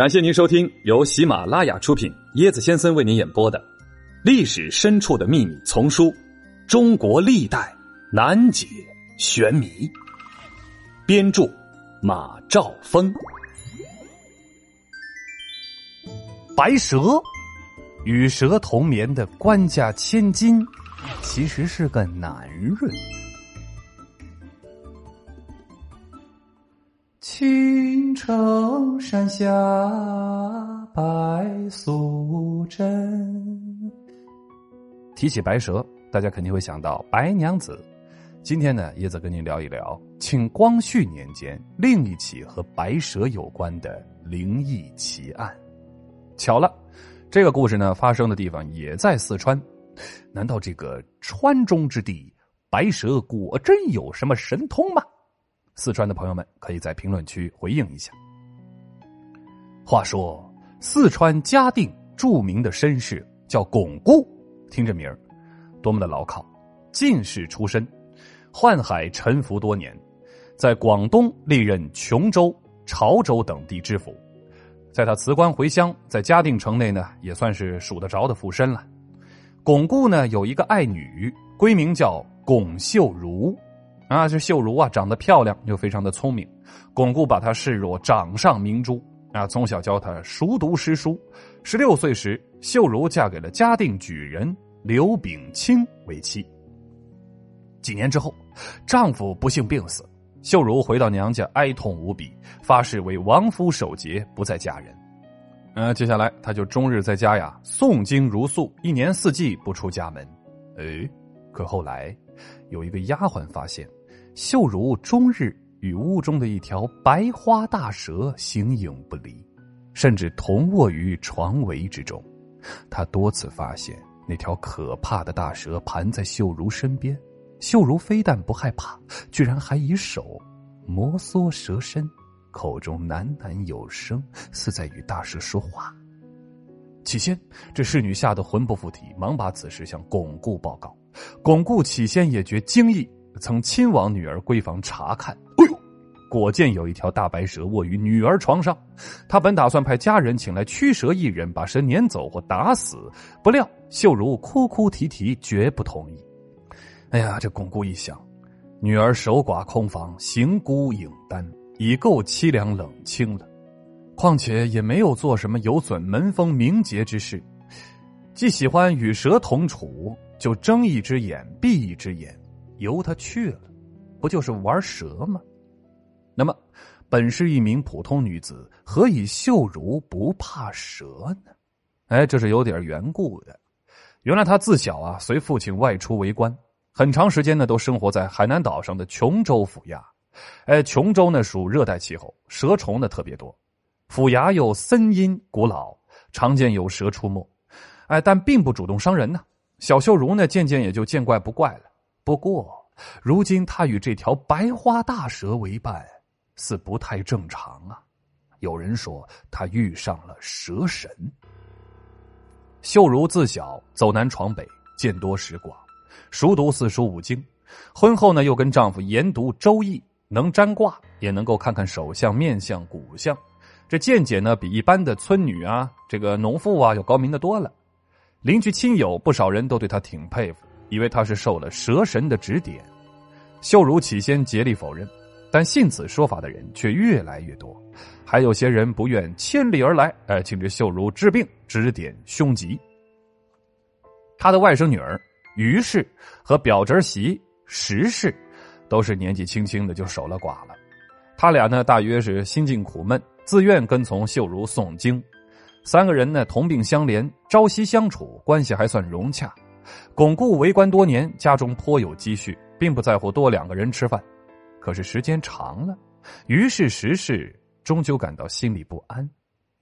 感谢您收听由喜马拉雅出品、椰子先生为您演播的《历史深处的秘密》丛书《中国历代难解玄谜》，编著马兆峰。白蛇，与蛇同眠的官家千金，其实是个男人。青城山下白素贞。提起白蛇，大家肯定会想到白娘子。今天呢，叶子跟您聊一聊清光绪年间另一起和白蛇有关的灵异奇案。巧了，这个故事呢发生的地方也在四川。难道这个川中之地，白蛇果真有什么神通吗？四川的朋友们可以在评论区回应一下。话说，四川嘉定著名的绅士叫巩固，听这名儿多么的牢靠。进士出身，宦海沉浮多年，在广东历任琼州、潮州等地知府。在他辞官回乡，在嘉定城内呢，也算是数得着的富绅了。巩固呢有一个爱女，闺名叫巩秀如。啊，这秀如啊，长得漂亮又非常的聪明，巩固把她视若掌上明珠啊，从小教她熟读诗书。十六岁时，秀如嫁给了嘉定举人刘秉清为妻。几年之后，丈夫不幸病死，秀如回到娘家，哀痛无比，发誓为亡夫守节，不再嫁人。呃，接下来她就终日在家呀诵经如素，一年四季不出家门。哎，可后来有一个丫鬟发现。秀如终日与屋中的一条白花大蛇形影不离，甚至同卧于床围之中。他多次发现那条可怕的大蛇盘在秀如身边，秀如非但不害怕，居然还以手摩挲蛇身，口中喃喃有声，似在与大蛇说话。起先，这侍女吓得魂不附体，忙把此事向巩固报告。巩固起先也觉惊异。曾亲往女儿闺房查看，哎呦，果见有一条大白蛇卧于女儿床上。他本打算派家人请来驱蛇艺人，把蛇撵走或打死，不料秀如哭哭啼啼，绝不同意。哎呀，这巩固一想，女儿守寡空房，行孤影单，已够凄凉冷清了，况且也没有做什么有损门风名节之事，既喜欢与蛇同处，就睁一只眼闭一只眼。由他去了，不就是玩蛇吗？那么，本是一名普通女子，何以秀如不怕蛇呢？哎，这是有点缘故的。原来她自小啊，随父亲外出为官，很长时间呢，都生活在海南岛上的琼州府衙。哎，琼州呢属热带气候，蛇虫呢特别多，府衙又森阴古老，常见有蛇出没。哎，但并不主动伤人呢。小秀如呢，渐渐也就见怪不怪了。不过，如今他与这条白花大蛇为伴，似不太正常啊。有人说他遇上了蛇神。秀如自小走南闯北，见多识广，熟读四书五经。婚后呢，又跟丈夫研读《周易》，能占卦，也能够看看手相、面相、骨相。这见解呢，比一般的村女啊、这个农妇啊，要高明的多了。邻居亲友不少人都对她挺佩服。以为他是受了蛇神的指点，秀如起先竭力否认，但信此说法的人却越来越多，还有些人不愿千里而来，哎，请这秀如治病指点凶吉。他的外甥女儿于氏和表侄媳石氏，都是年纪轻轻的就守了寡了，他俩呢大约是心境苦闷，自愿跟从秀如诵经，三个人呢同病相怜，朝夕相处，关系还算融洽。巩固为官多年，家中颇有积蓄，并不在乎多两个人吃饭。可是时间长了，于是时事终究感到心里不安，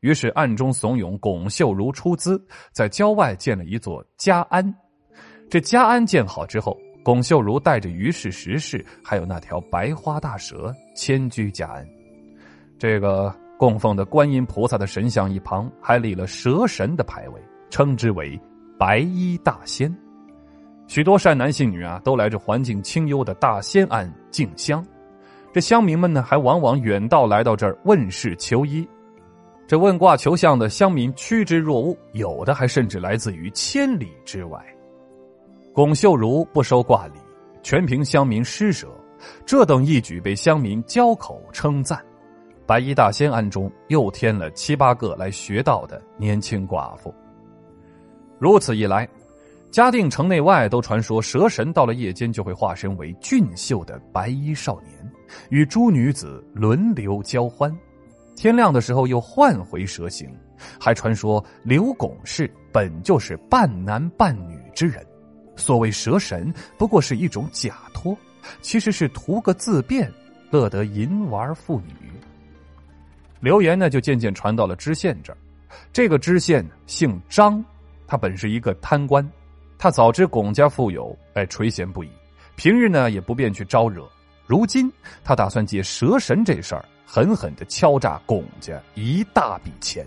于是暗中怂恿巩秀如出资，在郊外建了一座家安。这家安建好之后，巩秀如带着于氏、石氏，还有那条白花大蛇迁居家安。这个供奉的观音菩萨的神像一旁，还立了蛇神的牌位，称之为。白衣大仙，许多善男信女啊，都来这环境清幽的大仙庵敬香。这乡民们呢，还往往远道来到这儿问事求医。这问卦求相的乡民趋之若鹜，有的还甚至来自于千里之外。龚秀如不收卦礼，全凭乡民施舍，这等义举被乡民交口称赞。白衣大仙庵中又添了七八个来学道的年轻寡妇。如此一来，嘉定城内外都传说蛇神到了夜间就会化身为俊秀的白衣少年，与诸女子轮流交欢。天亮的时候又换回蛇形，还传说刘拱氏本就是半男半女之人，所谓蛇神不过是一种假托，其实是图个自便，乐得淫玩妇女。流言呢就渐渐传到了知县这儿，这个知县姓张，他本是一个贪官，他早知巩家富有，哎垂涎不已，平日呢也不便去招惹，如今他打算借蛇神这事儿。狠狠的敲诈巩家一大笔钱。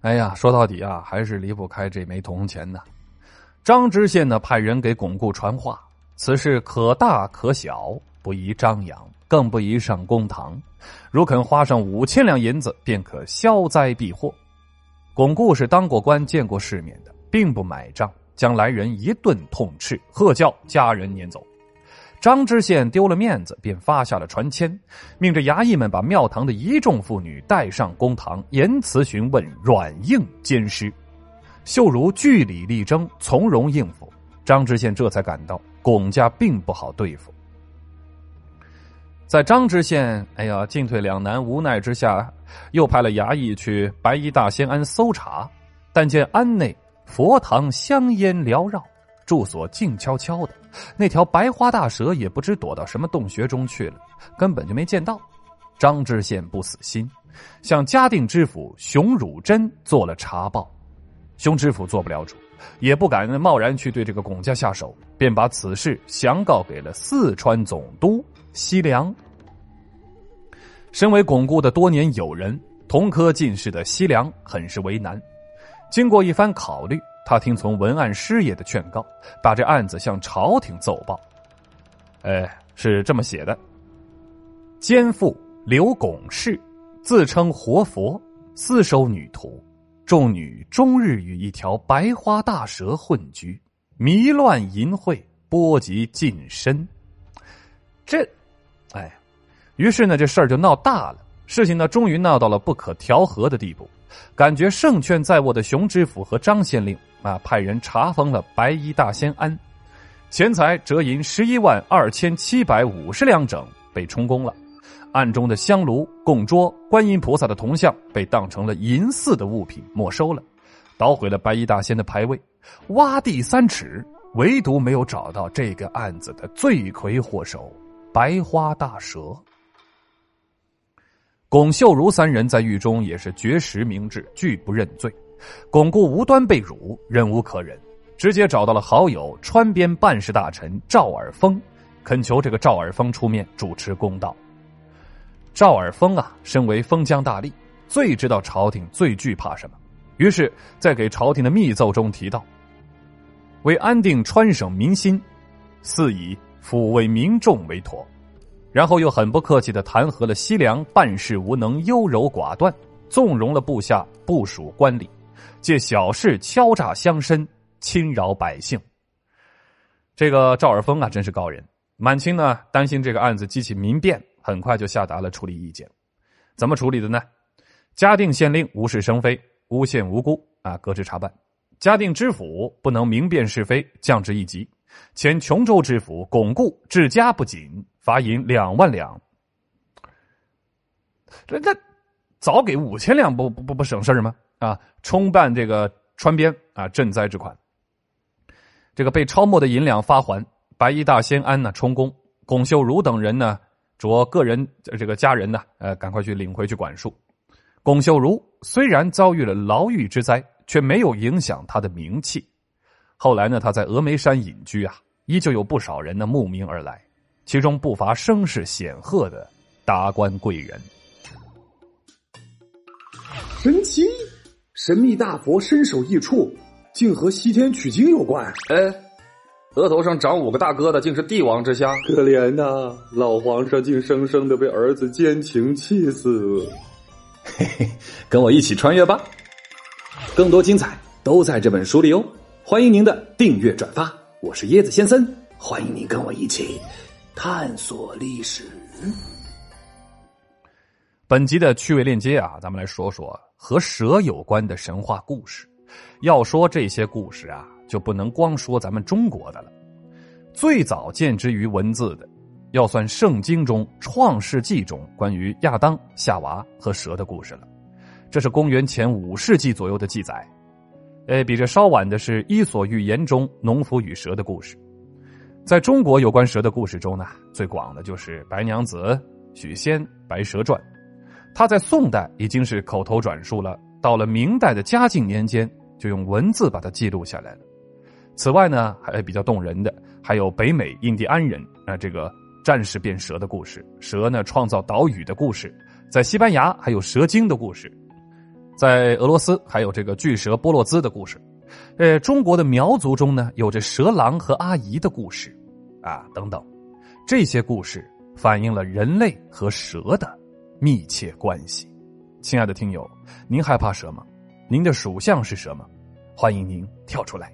哎呀，说到底啊，还是离不开这枚铜钱呢。张知县呢，派人给巩固传话：此事可大可小，不宜张扬，更不宜上公堂。如肯花上五千两银子，便可消灾避祸。巩固是当过官、见过世面的，并不买账，将来人一顿痛斥，喝叫家人撵走。张知县丢了面子，便发下了传签，命着衙役们把庙堂的一众妇女带上公堂，言辞询问，软硬兼施。秀如据理力争，从容应付。张知县这才感到龚家并不好对付。在张知县哎呀进退两难、无奈之下，又派了衙役去白衣大仙庵搜查，但见庵内佛堂香烟缭绕。住所静悄悄的，那条白花大蛇也不知躲到什么洞穴中去了，根本就没见到。张知县不死心，向嘉定知府熊汝贞做了查报。熊知府做不了主，也不敢贸然去对这个龚家下手，便把此事详告给了四川总督西凉。身为巩固的多年友人，同科进士的西凉很是为难。经过一番考虑。他听从文案师爷的劝告，把这案子向朝廷奏报。哎，是这么写的：奸妇刘拱氏，自称活佛，私收女徒，众女终日与一条白花大蛇混居，迷乱淫秽，波及近身。这，哎，于是呢，这事儿就闹大了。事情呢，终于闹到了不可调和的地步。感觉胜券在握的熊知府和张县令。啊！派人查封了白衣大仙庵，钱财折银十一万二千七百五十两整被充公了。案中的香炉、供桌、观音菩萨的铜像被当成了银寺的物品没收了，捣毁了白衣大仙的牌位，挖地三尺，唯独没有找到这个案子的罪魁祸首——白花大蛇。龚秀如三人在狱中也是绝食明志，拒不认罪。巩固无端被辱，忍无可忍，直接找到了好友川边办事大臣赵尔丰，恳求这个赵尔丰出面主持公道。赵尔丰啊，身为封疆大吏，最知道朝廷最惧怕什么，于是，在给朝廷的密奏中提到：为安定川省民心，似以抚慰民众为妥。然后又很不客气的弹劾了西凉办事无能、优柔寡断，纵容了部下部署官吏。借小事敲诈乡绅，侵扰百姓。这个赵尔丰啊，真是高人。满清呢，担心这个案子激起民变，很快就下达了处理意见。怎么处理的呢？嘉定县令无事生非，诬陷无辜啊，革职查办。嘉定知府不能明辨是非，降职一级。前琼州知府巩固治家不谨，罚银两万两。这这早给五千两，不不不不省事吗？啊，充办这个川边啊赈灾之款。这个被抄没的银两发还，白衣大仙安呢充公，龚秀如等人呢着个人这个家人呢，呃，赶快去领回去管束。龚秀如虽然遭遇了牢狱之灾，却没有影响他的名气。后来呢，他在峨眉山隐居啊，依旧有不少人呢慕名而来，其中不乏声势显赫的达官贵人。神奇！神秘大佛身首异处，竟和西天取经有关。哎，额头上长五个大疙瘩，竟是帝王之相。可怜呐，老皇上竟生生的被儿子奸情气死。嘿嘿，跟我一起穿越吧！更多精彩都在这本书里哦！欢迎您的订阅转发，我是椰子先生，欢迎您跟我一起探索历史。本集的趣味链接啊，咱们来说说和蛇有关的神话故事。要说这些故事啊，就不能光说咱们中国的了。最早见之于文字的，要算《圣经》中《创世纪》中关于亚当、夏娃和蛇的故事了。这是公元前五世纪左右的记载。呃，比这稍晚的是《伊索寓言》中农夫与蛇的故事。在中国有关蛇的故事中呢，最广的就是《白娘子》《许仙》《白蛇传》。他在宋代已经是口头转述了，到了明代的嘉靖年间，就用文字把它记录下来了。此外呢，还比较动人的，还有北美印第安人啊这个战士变蛇的故事，蛇呢创造岛屿的故事，在西班牙还有蛇精的故事，在俄罗斯还有这个巨蛇波洛兹的故事，呃，中国的苗族中呢有着蛇狼和阿姨的故事，啊等等，这些故事反映了人类和蛇的。密切关系，亲爱的听友，您害怕蛇吗？您的属相是什么？欢迎您跳出来。